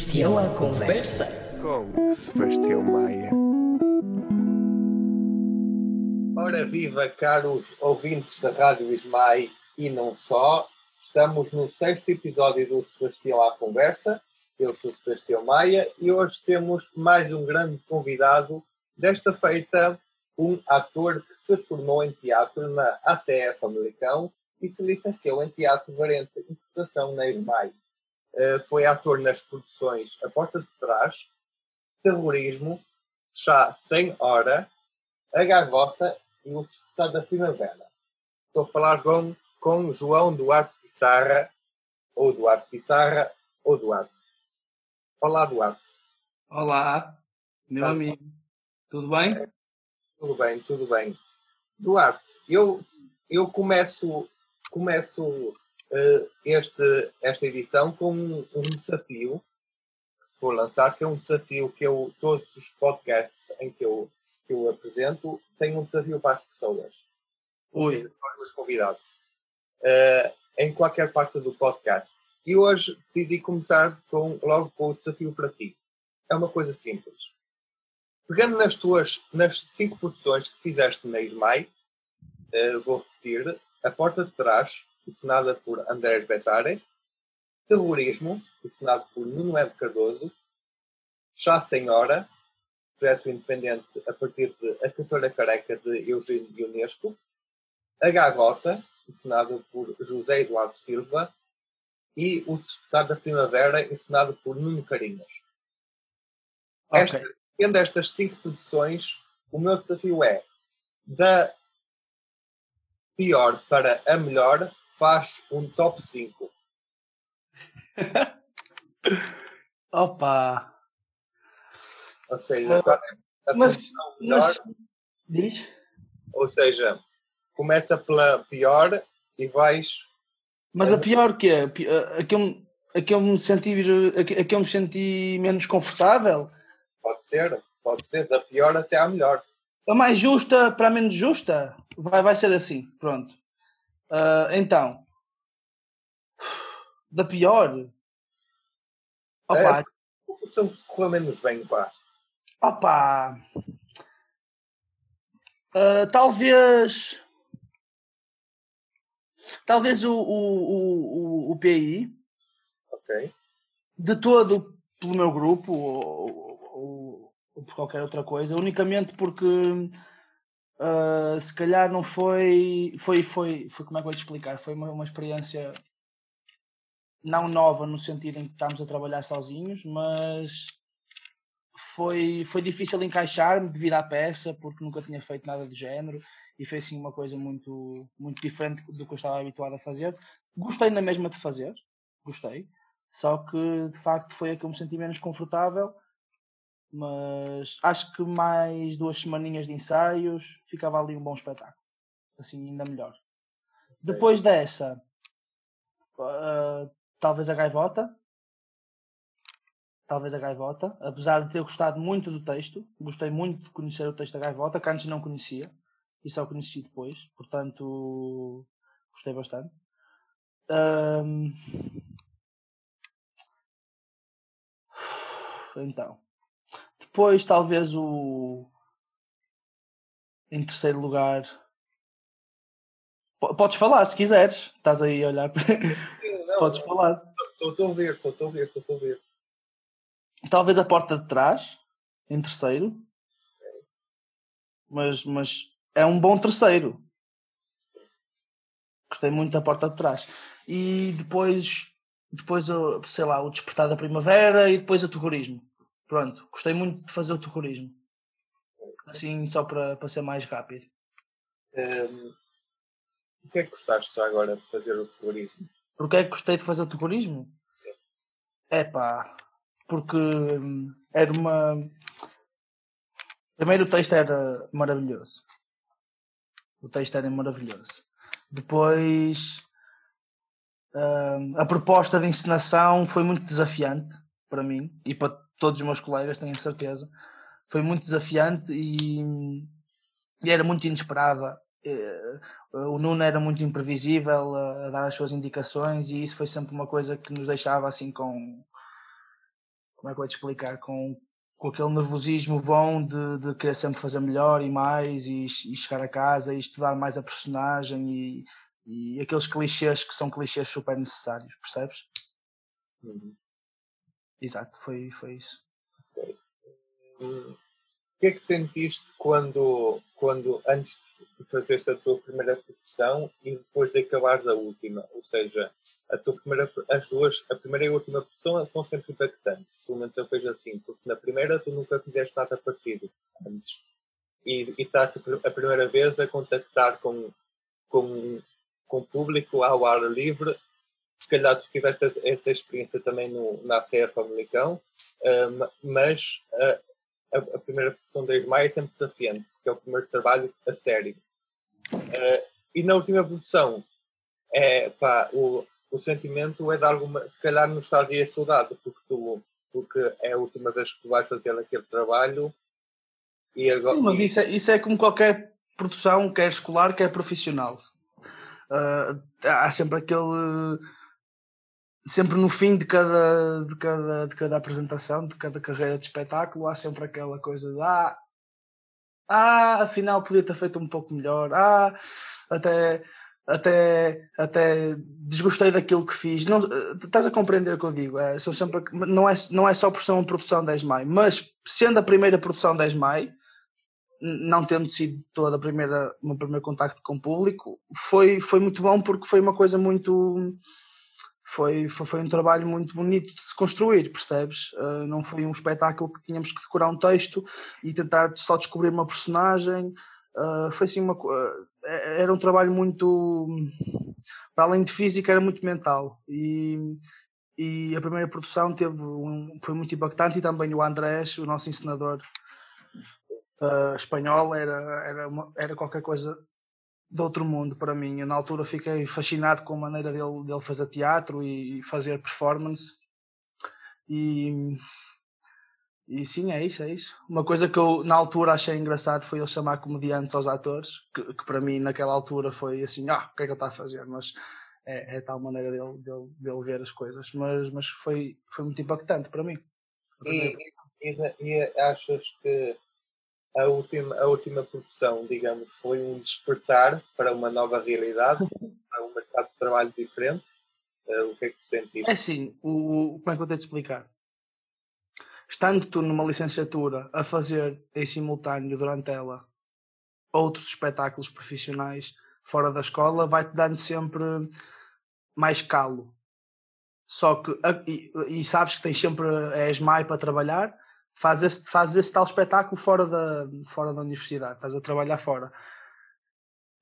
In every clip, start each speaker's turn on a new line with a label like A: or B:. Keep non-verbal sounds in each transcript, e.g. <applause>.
A: Sebastião à conversa.
B: Com Sebastião Maia.
C: Ora viva, caros ouvintes da Rádio Ismai e não só. Estamos no sexto episódio do Sebastião à Conversa. Eu sou Sebastião Maia e hoje temos mais um grande convidado. Desta feita, um ator que se formou em teatro na ACF Americão e se licenciou em teatro variante interpretação na ISMAI. Uh, foi ator nas produções A Porta de Trás, Terrorismo, Chá Sem Hora, A Gaivota e O Despertar da Primavera. Estou a falar com, com João Duarte Pissarra, ou Duarte Pissarra, ou Duarte. Olá, Duarte.
D: Olá, meu tá amigo. Tudo bem? É,
C: tudo bem, tudo bem. Duarte, eu, eu começo, começo este, esta edição com um, um desafio que vou lançar, que é um desafio que eu, todos os podcasts em que eu, que eu apresento, tenho um desafio para as pessoas.
D: Oi.
C: Para os convidados. Uh, em qualquer parte do podcast. E hoje decidi começar com, logo com o desafio para ti. É uma coisa simples. Pegando nas tuas nas cinco produções que fizeste no mês de maio, uh, vou repetir: A Porta de Trás, ensinada por Andrés Bessare, Terrorismo, ensinado por Nuno M. Cardoso, Chá Senhora, projeto independente a partir de A Cantora Careca de Eugênio Ionesco, A Gagota, ensinado por José Eduardo Silva, e O Despertar da Primavera, ensinado por Nuno Carinhas. Okay. Esta, tendo estas cinco produções, o meu desafio é da pior para a melhor, faz um top 5. <laughs>
D: Opa!
C: Ou seja, uh, a
D: mas, melhor, mas, diz?
C: Ou seja, começa pela pior e vais
D: mas a pior que é? A que eu, a que eu me senti a que eu me senti menos confortável?
C: Pode ser, pode ser, da pior até à melhor.
D: A mais justa para a menos justa? Vai, vai ser assim, pronto. Uh, então, da pior.
C: Opa. É, o que correu menos bem, pá.
D: Opa. Uh, talvez Talvez o, o, o, o PI.
C: Ok.
D: De todo pelo meu grupo ou, ou, ou por qualquer outra coisa, unicamente porque uh, se calhar não foi, foi, foi, foi, como é que eu vou te explicar? Foi uma, uma experiência não nova no sentido em que estamos a trabalhar sozinhos, mas foi, foi difícil encaixar-me devido à peça, porque nunca tinha feito nada do género e foi assim uma coisa muito, muito diferente do que eu estava habituado a fazer. Gostei na mesma de fazer, gostei, só que de facto foi a que eu me senti menos confortável, mas acho que mais duas semaninhas de ensaios ficava ali um bom espetáculo, assim ainda melhor. Depois dessa, uh, talvez a gaivota, talvez a gaivota, apesar de ter gostado muito do texto, gostei muito de conhecer o texto da gaivota, que antes não conhecia e só conheci depois, portanto gostei bastante. Um... <sighs> Então, depois talvez o em terceiro lugar. Podes falar se quiseres, estás aí a olhar. <laughs> Não, Podes falar.
C: Estou a ouvir, estou a ouvir, estou a ouvir.
D: Talvez a porta de trás, em terceiro. Mas, mas é um bom terceiro. Gostei muito da porta de trás. E depois, depois sei lá, o Despertar da Primavera e depois o terrorismo. Pronto, gostei muito de fazer o terrorismo. Assim, só para, para ser mais rápido.
C: Um, o que é que gostaste só agora de fazer o terrorismo?
D: Porquê é que gostei de fazer o terrorismo? É pá, porque hum, era uma. Primeiro o texto era maravilhoso. O texto era maravilhoso. Depois, uh, a proposta de encenação foi muito desafiante para mim e para todos os meus colegas, tenho certeza. Foi muito desafiante e, e era muito inesperada. Eh, o Nuno era muito imprevisível a, dar as suas indicações e isso foi sempre uma coisa que nos deixava assim com como é que eu vou te explicar? Com, com aquele nervosismo bom de, de querer sempre fazer melhor e mais e, e chegar a casa e estudar mais a personagem e, e aqueles clichês que são clichês super necessários, percebes?
C: Uhum.
D: Exato, foi, foi isso.
C: Hum, O que é que sentiste quando, quando antes de fazeres a tua primeira produção e depois de acabares a última? Ou seja, a tua primeira, as duas, a primeira e a última produção são sempre impactantes. Pelo menos eu vejo assim, porque na primeira tu nunca fizeste nada parecido antes. E, e estás a primeira vez a contactar com, com, com o público ao ar livre. Se calhar tu tiveste essa experiência também no, na ACE Famalicão, ma- mas a, a primeira produção da Ismael é sempre desafiante, porque é o primeiro trabalho a sério. Eh, e na última produção, é, pá, o, o sentimento é de alguma, se calhar, nostalgia e saudade, porque, tu, porque é a última vez que tu vais fazer aquele trabalho e agora.
D: Sim, mas
C: e-
D: isso é, isso é como qualquer produção, quer escolar, quer profissional. Ah, há sempre aquele. Sempre no fim de cada, de, cada, de cada apresentação, de cada carreira de espetáculo, há sempre aquela coisa de ah, ah, afinal podia ter feito um pouco melhor, ah, até, até, até desgostei daquilo que fiz. Não, estás a compreender o que eu digo? É, são sempre, não, é, não é só por ser uma produção 10 Maio, mas sendo a primeira produção 10 Maio, não tendo sido toda a primeira, o meu primeiro contacto com o público, foi, foi muito bom porque foi uma coisa muito. Foi, foi, foi um trabalho muito bonito de se construir, percebes? Uh, não foi um espetáculo que tínhamos que decorar um texto e tentar só descobrir uma personagem. Uh, foi assim uma uh, era um trabalho muito para além de físico era muito mental e, e a primeira produção teve um, foi muito impactante e também o Andrés, o nosso encenador uh, espanhol era, era, uma- era qualquer coisa de outro mundo para mim. Eu, na altura fiquei fascinado com a maneira dele, dele fazer teatro e fazer performance. E, e sim, é isso, é isso. Uma coisa que eu na altura achei engraçado foi ele chamar comediantes aos atores, que, que para mim naquela altura foi assim, ah, o que é que ele está a fazer? Mas é, é tal maneira dele, dele, dele ver as coisas. Mas, mas foi, foi muito impactante para mim.
C: E, e, e achas que a última, a última produção, digamos, foi um despertar para uma nova realidade, <laughs> para um mercado de trabalho diferente? Eh, o que é que tu sentiste?
D: É assim, o, como é que eu tenho de explicar? Estando tu numa licenciatura a fazer em simultâneo durante ela outros espetáculos profissionais fora da escola, vai-te dando sempre mais calo. Só que, e, e sabes que tens sempre a ESMAI para trabalhar, faz esse, faz esse tal espetáculo fora da, fora da universidade, estás a trabalhar fora.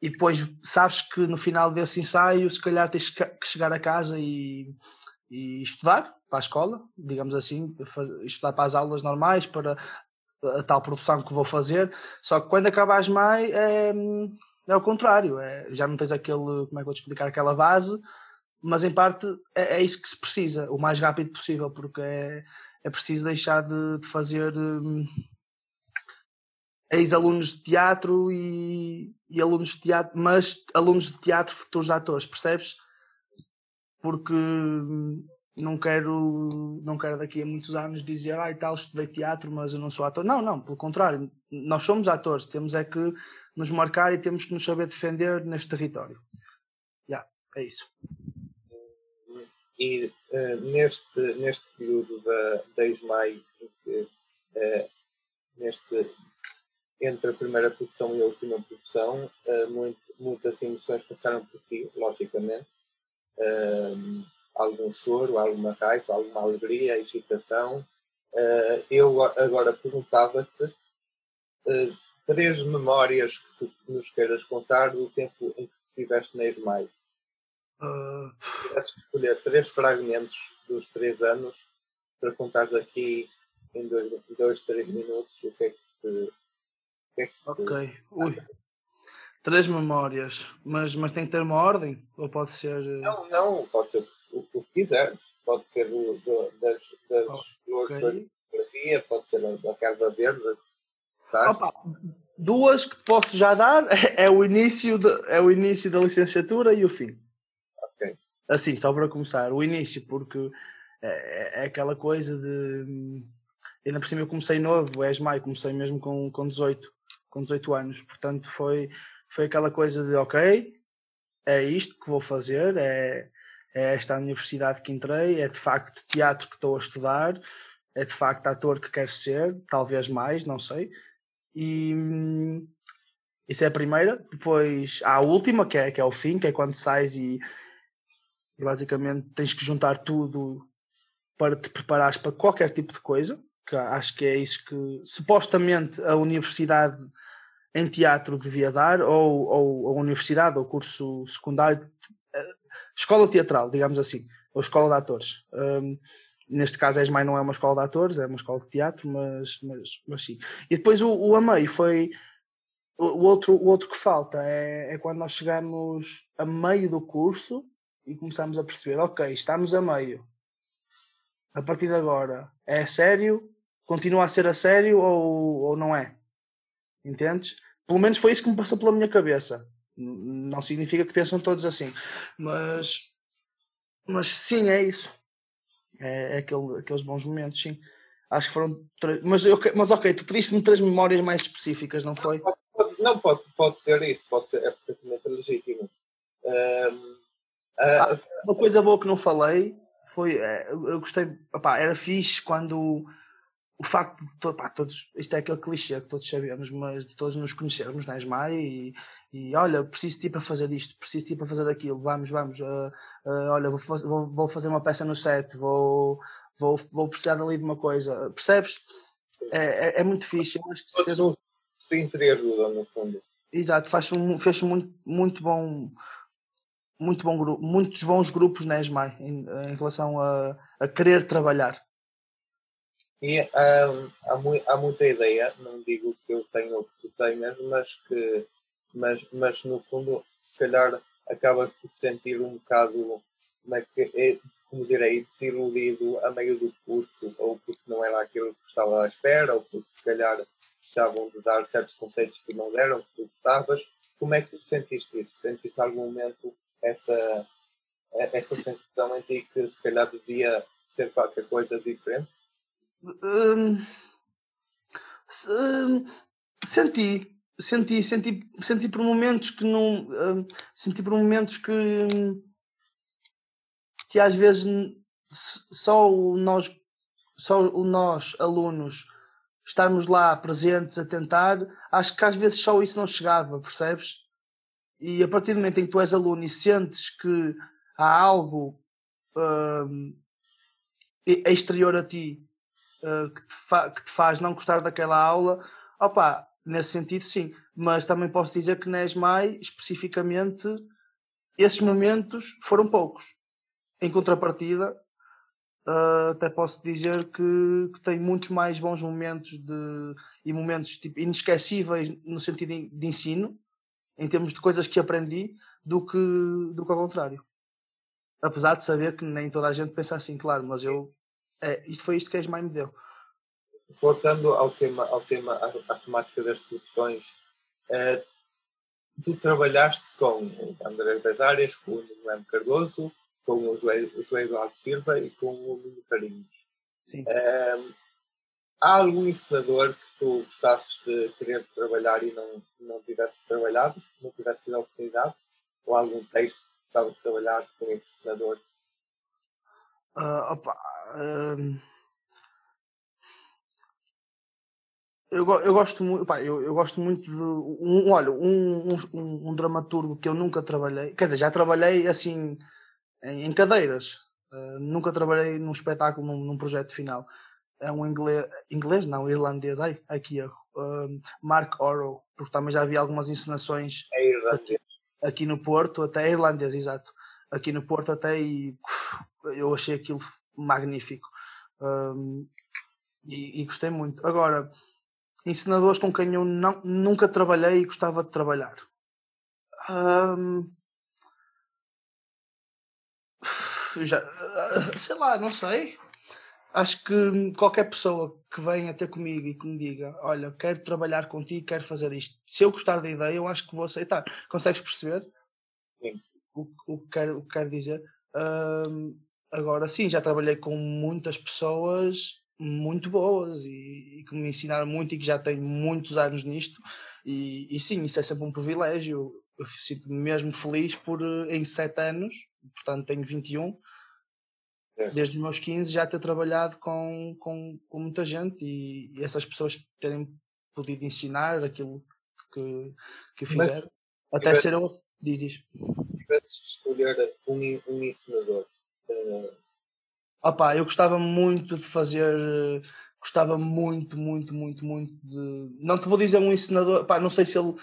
D: E depois sabes que no final desse ensaio, se calhar tens que chegar a casa e, e estudar para a escola, digamos assim, estudar para as aulas normais, para a tal produção que vou fazer. Só que quando acabas mais é, é o contrário, é, já não tens aquele, como é que vou te explicar, aquela base, mas em parte é, é isso que se precisa, o mais rápido possível, porque é, é preciso deixar de, de fazer hum, ex-alunos de teatro e, e alunos de teatro, mas alunos de teatro futuros atores, percebes? Porque hum, não quero, não quero daqui a muitos anos dizer, ah, e tal, estudei teatro, mas eu não sou ator. Não, não, pelo contrário, nós somos atores, temos é que nos marcar e temos que nos saber defender neste território. Já, é isso.
C: E eh, neste, neste período da, da Ismael, em que, eh, neste, entre a primeira produção e a última produção, eh, muito- muitas emoções passaram por ti, logicamente. Eh, algum choro, alguma raiva, alguma alegria, excitação. Eu agora perguntava-te três memórias que tu nos queiras contar do tempo em que estiveste na Tivesses que escolher três fragmentos dos três anos para contares aqui em dois, dois três minutos o que é que te, o que é que te-
D: ok. Ui. Três memórias, mas, mas tem que ter uma ordem? Ou pode ser. eh,
C: Não, não, pode ser o, o que quiseres. Pode ser do, do, das, das
D: Ok.
C: flores da fotografia, pode ser da Casa Verde.
D: Opa, duas que te posso já dar <laughs> é o início de, é o início da licenciatura e o fim. Assim, só para começar, o início, porque é, é aquela coisa de. Ainda por cima eu comecei novo, és maio, comecei mesmo com, com 18, com 18 anos, portanto foi, foi aquela coisa de ok, é isto que vou fazer, é, é esta universidade que entrei, é de facto teatro que estou a estudar, é de facto ator que quero ser, talvez mais, não sei. E hum, isso é a primeira. Depois há a última, que é, que é o fim, que é quando sais e, e basicamente tens que juntar tudo para te preparares para qualquer tipo de coisa. Que acho que é isso que supostamente a universidade em teatro devia dar, ou, ou a universidade, ou curso secundário, eh, escola teatral, digamos assim, ou escola de atores. Um, neste caso, a ESMAI não é uma escola de atores, é uma escola de teatro, mas, mas, mas sim. E depois o, o AMEI foi o outro, o outro que falta é, é quando nós chegamos a meio do curso e começamos a perceber, ok, estamos a meio. A partir de agora, é sério? Continua a ser a sério ou, ou não é? Entendes? Pelo menos foi isso que me passou pela minha cabeça. Não significa que pensam todos assim. Mas, mas sim, é isso. É, é aquele, aqueles bons momentos, sim. Acho que foram. Mas, mas ok, tu pediste-me três memórias mais específicas, não foi?
C: Não, pode, pode ser isso, pode ser, é perfeitamente legítimo. Um,
D: uh, uma coisa boa que não falei foi, é, eu gostei, opá, era fixe quando o facto de todos, isto é aquele clichê que todos sabemos, mas de todos nos conhecermos na ESMAI e, e olha, preciso de ti para fazer isto, preciso de ti para fazer aquilo, vamos, vamos, uh, uh, olha, vou, vou, vou, fazer uma peça no set, vou, vou, vou precisar dali de uma coisa, percebes? É, é, é muito fixe. Eu acho que
C: todos, se entreajudam, no fundo.
D: Exato, faz um, fez muito, muito bom muito bom grupo, muitos bons grupos na ESMAI em, em relação a, a querer trabalhar.
C: E um, há, há, muita ideia, não digo que eu tenho ou que tu tenhas, mas que mas, mas no fundo se calhar acabas por sentir um bocado como, é que, é, como direi, desiludido a meio do curso, ou porque não era aquilo que estava à espera, ou porque se calhar estavam de dar certos conceitos que não deram, que tu gostavas. Como é que tu sentiste isso? Sentiste algum momento essa, essa sensação em ti que se calhar devia ser qualquer coisa diferente?
D: Hum, senti, senti, senti, senti por momentos que não. Hum, senti por momentos que. que às vezes só o nós, só o nós alunos estarmos lá presentes a tentar, acho que às vezes só isso não chegava, percebes? E a partir do momento em que tu és aluno e sentes que há algo uh, exterior a ti uh, que, te que, te faz não gostar daquela aula, opa, nesse sentido sim. Mas também posso dizer que na ESMAI, especificamente, esses momentos foram poucos. Em contrapartida, uh, até posso dizer que, que, tem muitos mais bons momentos de, e momentos tipo, inesquecíveis no sentido de ensino, em termos de coisas que aprendi, do que, do que ao contrário. Apesar de saber que nem toda a gente pensa assim, claro, mas eu. É, isto foi isto que a ESMAI me deu.
C: Voltando ao tema, ao tema à, à temática das produções, uh, tu trabalhaste com André Besárias, com o Guilherme Cardoso, com o o Joelho Eduardo Silva e com o Nuno Carinhos.
D: Sim.
C: Um, há algum ensinador que tu gostasses de querer trabalhar e não, não tivesse trabalhado, não tivesse tido a oportunidade? Ou algum texto que gostavas de trabalhar com esse ensinador?
D: Uh, opa, uh, eu, eu gosto muito, pá, eu, eu gosto muito de um, olha, um, um, um, dramaturgo que eu nunca trabalhei, quer dizer, já trabalhei assim em, em cadeiras. Uh, nunca trabalhei num espetáculo, num, num, projeto final. É um inglês, inglês não, irlandês, ai, aqui erro. Uh, Mark Orrow, porque também já vi algumas encenações
C: é aqui,
D: aqui, no Porto, até é irlandês, exato. Aqui no Porto até e eu achei aquilo magnífico. Um, e, e, gostei muito. Agora, ensinadores com quem eu não, nunca trabalhei e gostava de trabalhar. Um, já, sei lá, não sei. Acho que qualquer pessoa que venha ter comigo e que me diga, olha, quero trabalhar contigo, quero fazer isto. Se eu gostar da ideia, eu acho que vou aceitar. Consegues perceber?
C: Sim.
D: O, o, que, quero, o que quero dizer? Agora sim, já trabalhei com muitas pessoas muito boas e, e, que me ensinaram muito e que já têm muitos anos nisto. E, e sim, isso é sempre um privilégio. Eu sinto-me mesmo feliz por, eh, em sete anos, portanto tenho 21, é. Desde os meus 15 já ter trabalhado com, com, com muita gente e, e, essas pessoas terem podido ensinar aquilo que, que fizeram. Mas, até ser eu. Diz, diz.
C: Se tivesses de escolher um, um ensinador, uh,
D: Opa, eu gostava muito de fazer, gostava muito, muito, muito, muito de. Não te vou dizer um ensinador, pá, não sei se ele.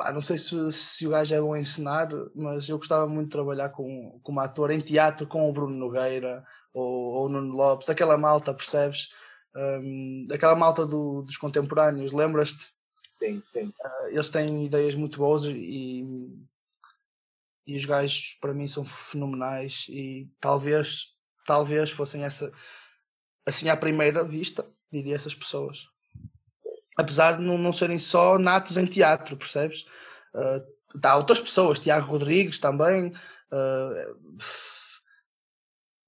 D: Pá, não sei se, se o gajo é bom a ensinar, mas eu gostava muito de trabalhar com, como ator em teatro com o Bruno Nogueira ou, ou o Nuno Lopes, aquela malta, percebes? Um, aquela malta do, dos contemporâneos, lembras-te?
C: Sim, sim.
D: Uh, eles têm ideias muito boas e, e os gajos para mim são fenomenais e talvez talvez fossem essa, assim à primeira vista, diria essas pessoas. Apesar de não, não serem só natos em teatro, percebes? Uh, há outras pessoas, Tiago Rodrigues também, uh,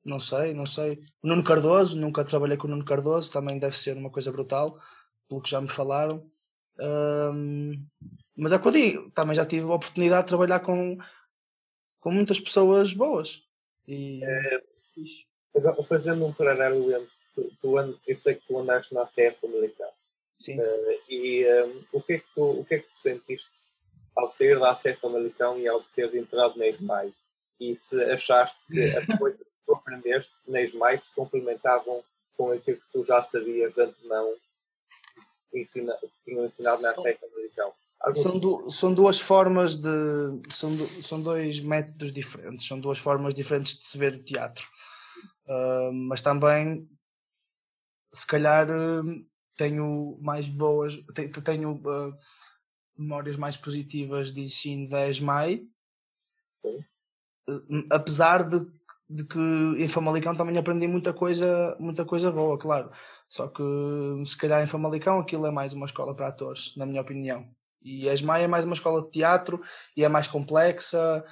D: não sei, não sei. Nuno Cardoso, nunca trabalhei com o Nuno Cardoso, também deve ser uma coisa brutal, pelo que já me falaram. Uh, mas é o que eu digo, também já tive a oportunidade de trabalhar com, com muitas pessoas boas. E,
C: é, fazendo um paralelo tu, eu sei que tu andaste na CF Famalicão.
D: Sim. Uh,
C: e um, o, que é que tu, o que é que tu sentiste ao sair da CF Famalicão e ao teres entrado na ESMAI? E se achaste que as <laughs> coisas que tu aprendeste na ESMAI se complementavam com aquilo que tu já sabias de antemão ensina, que tinham ensinado na CF Famalicão?
D: São, são, duas formas de. São, são dois métodos diferentes, são duas formas diferentes de se ver o teatro. Uh, mas também, se calhar, uh, tenho mais boas, tenho, uh, memórias mais positivas de ensino 10 Mai, apesar de, de que em Famalicão também aprendi muita coisa, muita coisa boa, claro. Só que se calhar em Famalicão aquilo é mais uma escola para atores, na minha opinião. E a ESMAI é mais uma escola de teatro e é mais complexa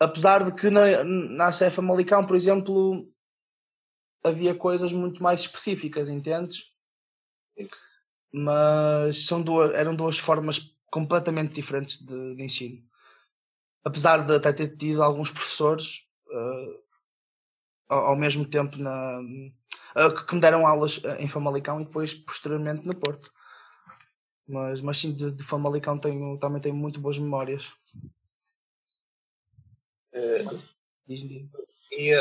D: apesar de que na, na CF Malicão, por exemplo, havia coisas muito mais específicas, entendes? Mas são duas, eram duas formas completamente diferentes de, de ensino. Apesar de até ter tido alguns professores uh, ao, ao, mesmo tempo na, uh, que me deram aulas em Famalicão e depois posteriormente no Porto. Mas, mas sim, de, de Famalicão tenho, também tenho muito boas memórias.
C: E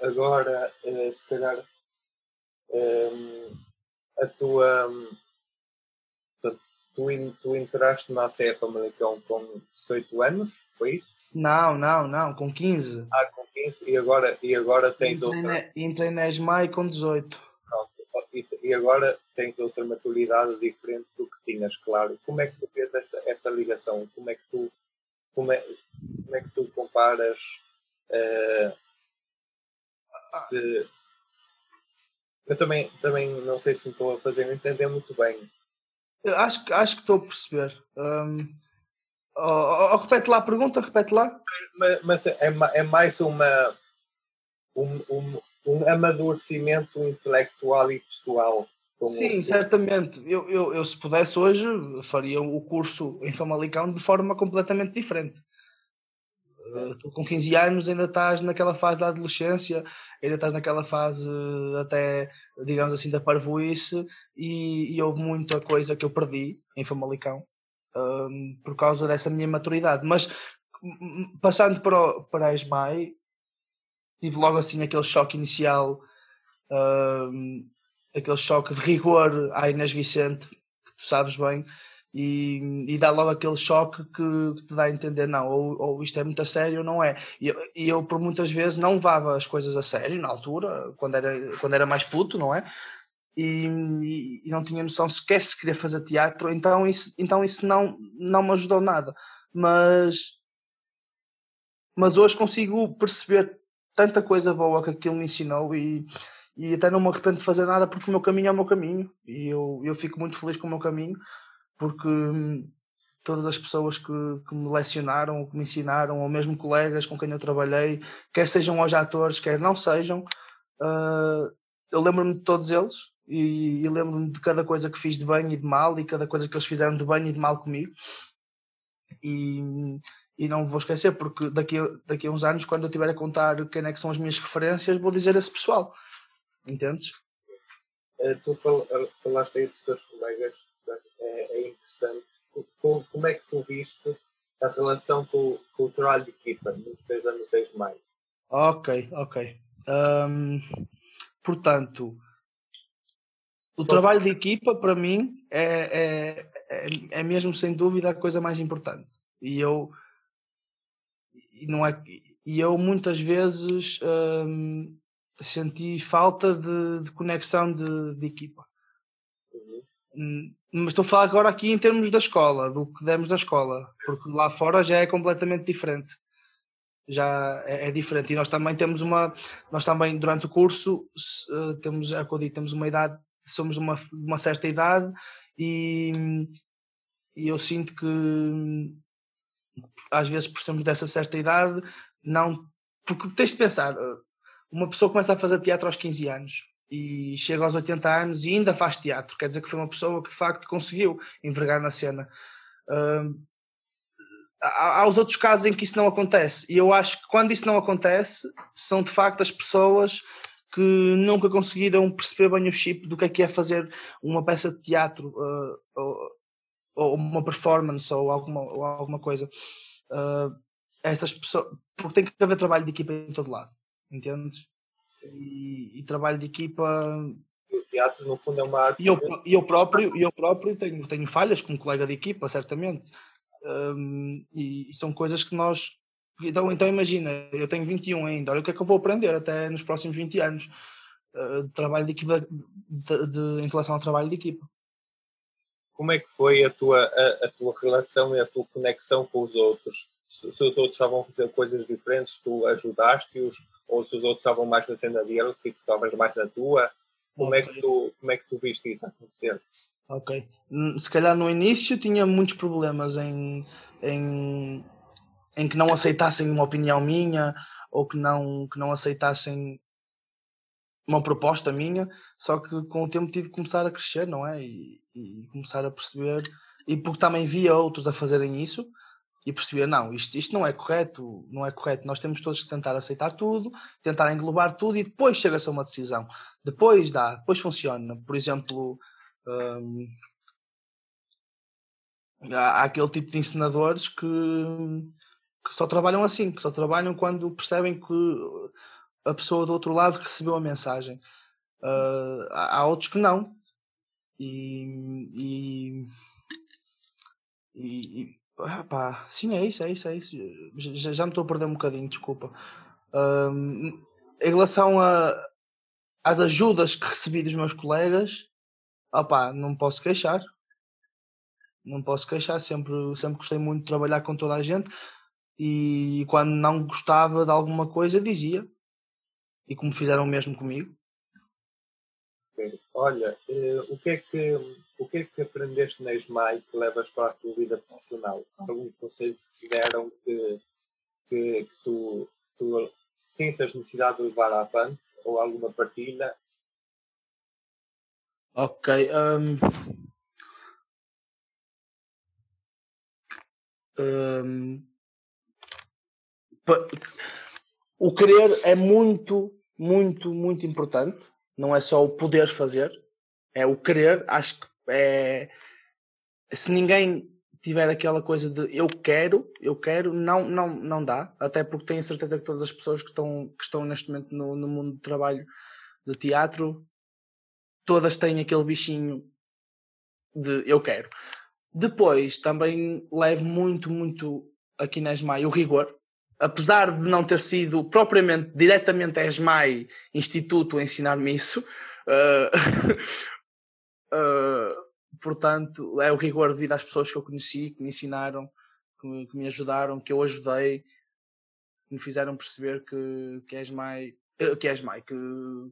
C: agora, se calhar, um, a tua. tu, tu entraste na CF Americão com 18 anos, foi isso?
D: Não, não, não, com 15.
C: Ah, com 15 e agora, e agora tens
D: entrei
C: outra.
D: Na, entrei na ESMAI com 18.
C: Pronto. E, e, agora tens outra maturidade diferente do que tinhas, claro. Como é que tu fez essa, essa ligação? Como é que tu como é, como é que tu comparas uh, se, eu também, também não sei se me estou a fazer entender muito bem.
D: Eu acho, acho que estou a perceber. Um, oh, oh, repete lá a pergunta, repete lá.
C: Mas, mas é, é mais uma um, um, um amadurecimento intelectual e pessoal
D: Sim, certamente. Eu, eu, eu, se pudesse hoje, faria o curso em Famalicão de forma completamente diferente. Uh, tu com 15 anos ainda estás naquela fase da adolescência, ainda estás naquela fase até, digamos assim, da parvoíce e, e houve muita coisa que eu perdi em Famalicão um, por causa dessa minha maturidade. Mas passando para, o, para a ESMAI, tive logo assim aquele choque inicial um, aquele choque de rigor à Inês Vicente, que tu sabes bem, e, e dá logo aquele choque que, que, te dá a entender, não, ou, ou isto é muito a sério ou não é. E, e, eu, por muitas vezes, não levava as coisas a sério na altura, quando era, quando era mais puto, não é? E, e, não tinha noção sequer se queria fazer teatro, então isso, então isso não, não me ajudou nada. Mas, mas hoje consigo perceber tanta coisa boa que aquilo me ensinou e, e até não me arrependo de fazer nada porque o meu caminho é o meu caminho e eu, eu fico muito feliz com o meu caminho porque hum, todas as pessoas que, que me lecionaram, que me ensinaram, ou mesmo colegas com quem eu trabalhei, quer sejam hoje atores, quer não sejam, uh, eu lembro-me de todos eles e, e lembro-me de cada coisa que fiz de bem e de mal e cada coisa que eles fizeram de bem e de mal comigo. E, e não vou esquecer, porque daqui, daqui a uns anos, quando eu estiver a contar quem é que são as minhas referências, vou dizer esse pessoal. Entendes?
C: Uh, tu falaste aí dos teus colegas, é, é interessante. Como, como, é que tu viste a relação com, com o trabalho de equipa nos três anos de mais?
D: Ok, ok. Um, portanto, o trabalho de equipa para mim é, é, é, é, mesmo sem dúvida a coisa mais importante. E eu e não é e eu muitas vezes hum, senti falta de, de conexão de, de equipa. Uhum. Mas estou a falar agora aqui em termos da escola, do que demos da escola, porque lá fora já é completamente diferente. Já é, é diferente. E nós também temos uma, nós também durante o curso uh, temos, é eu digo, temos uma idade, somos de uma, uma certa idade e, e eu sinto que às vezes por sermos dessa certa idade, não. Porque tens de pensar, eh, uma pessoa começa a fazer teatro aos 15 anos e chega aos 80 anos e ainda faz teatro, quer dizer que foi uma pessoa que de facto conseguiu envergar na cena. Uh, há os outros casos em que isso não acontece, e eu acho que quando isso não acontece, são de facto as pessoas que nunca conseguiram perceber bem o chip do que é que é fazer uma peça de teatro uh, ou, ou, uma performance ou alguma, ou alguma coisa. Uh, essas pessoas, porque tem que haver trabalho de equipa em todo lado, entendes? E, e, trabalho de equipa.
C: E o teatro, no fundo, é uma arte.
D: E eu, eu, próprio, eu próprio tenho, tenho falhas como colega de equipa, certamente. Um, e, e, são coisas que nós. Então, então, imagina, eu tenho 21 ainda, olha o que é que eu vou aprender até nos próximos 20 anos uh, de trabalho de equipa, de, de, em relação ao trabalho de equipa
C: como é que foi a tua, a, a tua relação e a tua conexão com os outros? Se, se, os outros estavam a fazer coisas diferentes, tu ajudaste-os? Ou se os outros estavam mais na cena deles e tu estavas mais na tua? Como, é que tu, como é que tu viste isso acontecer?
D: Ok. Hum, se calhar no início tinha muitos problemas em, em, em que não aceitassem uma opinião minha ou que não, que não aceitassem uma proposta minha, só que com o tempo tive que começar a crescer, não é? E, e começar a perceber, e porque também via outros a fazerem isso, e perceber, não, isto, isto não é correto, não é correto, nós temos todos que tentar aceitar tudo, tentar englobar tudo e depois chega-se a uma decisão. Depois dá, depois funciona. Por exemplo, hum, há, há aquele tipo de ensinadores que, que só trabalham assim, que só trabalham quando percebem que a pessoa do outro lado recebeu a mensagem. Uh, há outros que não. E, e, e ah, pá, sim, é isso, é isso, é isso. Já, já me estou a perder um bocadinho, desculpa. em relação a, às ajudas que recebi dos meus colegas, opá, não posso queixar. Não posso queixar, sempre, sempre gostei muito de trabalhar com toda a gente e quando não gostava de alguma coisa dizia e como fizeram o mesmo comigo.
C: Olha, eh, o, que é que, o que é que aprendeste na ESMAI que levas para a tua vida profissional? Algum conselho que te deram que, que, que tu, tu sintas necessidade de levar avante ou alguma partilha?
D: Ok. Um... Um... O querer é muito muito, muito importante. Não é só o poder fazer, é o querer. Acho que é. Se ninguém tiver aquela coisa de eu quero, eu quero, não, não, não dá. Até porque tenho certeza que todas as pessoas que estão, que estão neste momento no, no mundo de trabalho de teatro, todas têm aquele bichinho de eu quero. Depois também levo muito, muito aqui na ESMAI o rigor apesar de não ter sido propriamente diretamente a ESMAI Instituto a ensinar-me isso, uh, uh, <laughs> portanto, é o rigor devido às pessoas que eu conheci, que me ensinaram, que me, que me ajudaram, que eu ajudei, que me fizeram perceber que, que ESMAI, eh, que, ESMAI que,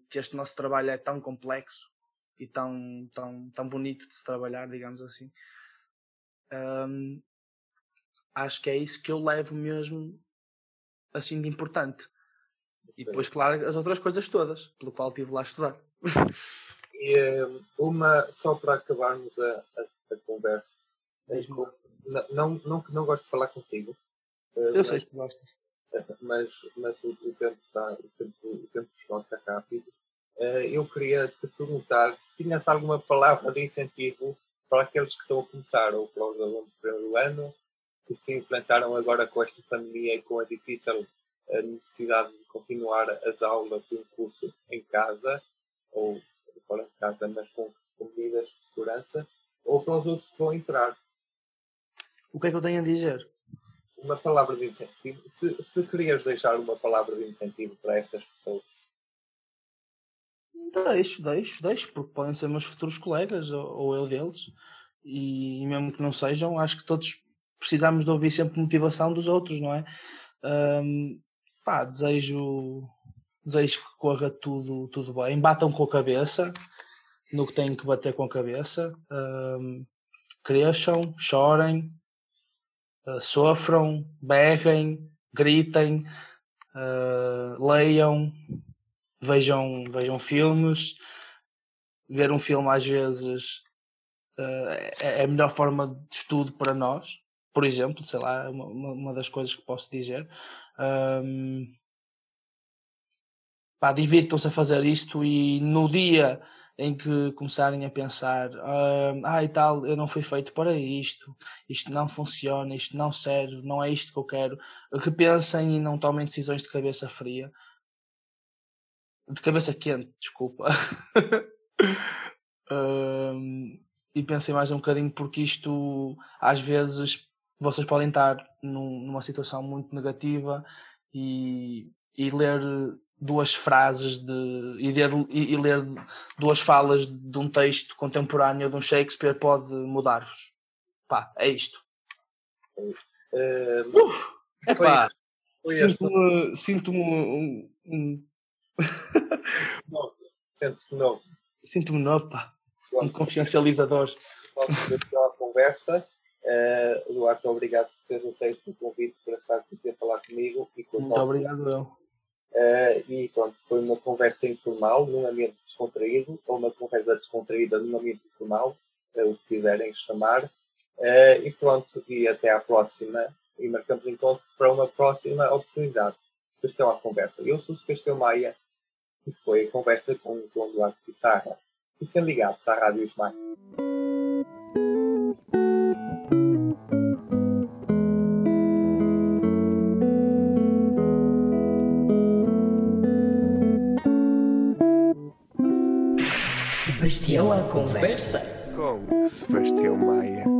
D: que este nosso trabalho é tão complexo e tão, tão, tão bonito de se trabalhar, digamos assim. Um, acho que é isso que eu levo mesmo assim de importante. E depois, claro, as outras coisas todas, pelo qual estive lá a estudar. <laughs>
C: E eh, uma, só para acabarmos a, a, a conversa, não, não, não que não gosto de falar contigo, eh,
D: Eu
C: mas,
D: sei que gostas.
C: mas, mas o, o tempo está, o tempo, o tempo esgota rápido. Eh, eu queria te perguntar se tinhas alguma palavra de incentivo para aqueles que estão a começar, ou para os alunos do primeiro ano, que se enfrentaram agora com esta pandemia e com a difícil necessidade de continuar as aulas e um curso em casa, ou fora de casa, mas com, com medidas de segurança, ou para os outros que vão entrar.
D: O que é que eu tenho a dizer?
C: Uma palavra de incentivo. Se, se querias deixar uma palavra de incentivo para essas pessoas,
D: Deixo, deixo, deixo, porque podem ser meus futuros colegas ou, ou eu deles. E, mesmo que não sejam, acho que todos precisamos de ouvir sempre motivação dos outros, não é? Ahm, pá, desejo, desejo que corra tudo, tudo bem. Batam com a cabeça no que têm que bater com a cabeça. Ahm, cresçam, chorem, ah, sofram, berrem, gritem, ah, leiam, vejam, vejam filmes. Ver um filme às vezes eh, é a melhor forma de estudo para nós. Por exemplo, sei lá, uma, uma das coisas que posso dizer. Ahm, pá, divirtam-se a fazer isto e no dia em que começarem a pensar ah, e tal, eu não fui feito para isto, isto não funciona, isto não serve, não é isto que eu quero, repensem e não tomem decisões de cabeça fria. De cabeça quente, desculpa. <laughs> Ahm, e pensem mais um bocadinho porque isto às vezes vocês podem estar num- numa situação muito negativa e, e ler duas frases de e ler, e, ler duas falas de um texto contemporâneo de um Shakespeare pode mudar-vos. Pá, é isto.
C: eh,
D: Uf,
C: foi este
D: sinto-me sinto-me um, um-
C: novo. Sentes-te novo.
D: sinto-me novo, pá, um consciencializador.
C: Vamos ter a conversa. Eh, Duarte, obrigado por teres aceito o convite para estar aqui a falar comigo e com
D: Muito obrigado eu.
C: Eh, e pronto, foi uma conversa informal, num ambiente descontraído, ou uma conversa descontraída num ambiente informal, eh, o que quiserem chamar. Eh, e pronto, e até à próxima. E marcamos encontro para uma próxima oportunidade. Sebastião à conversa. Eu sou o Sebastião Maia e foi a conversa com o João Duarte Pissarra. Fiquem ligados à Rádio Ismael.
A: Sebastião à conversa.
B: Com Sebastião Maia.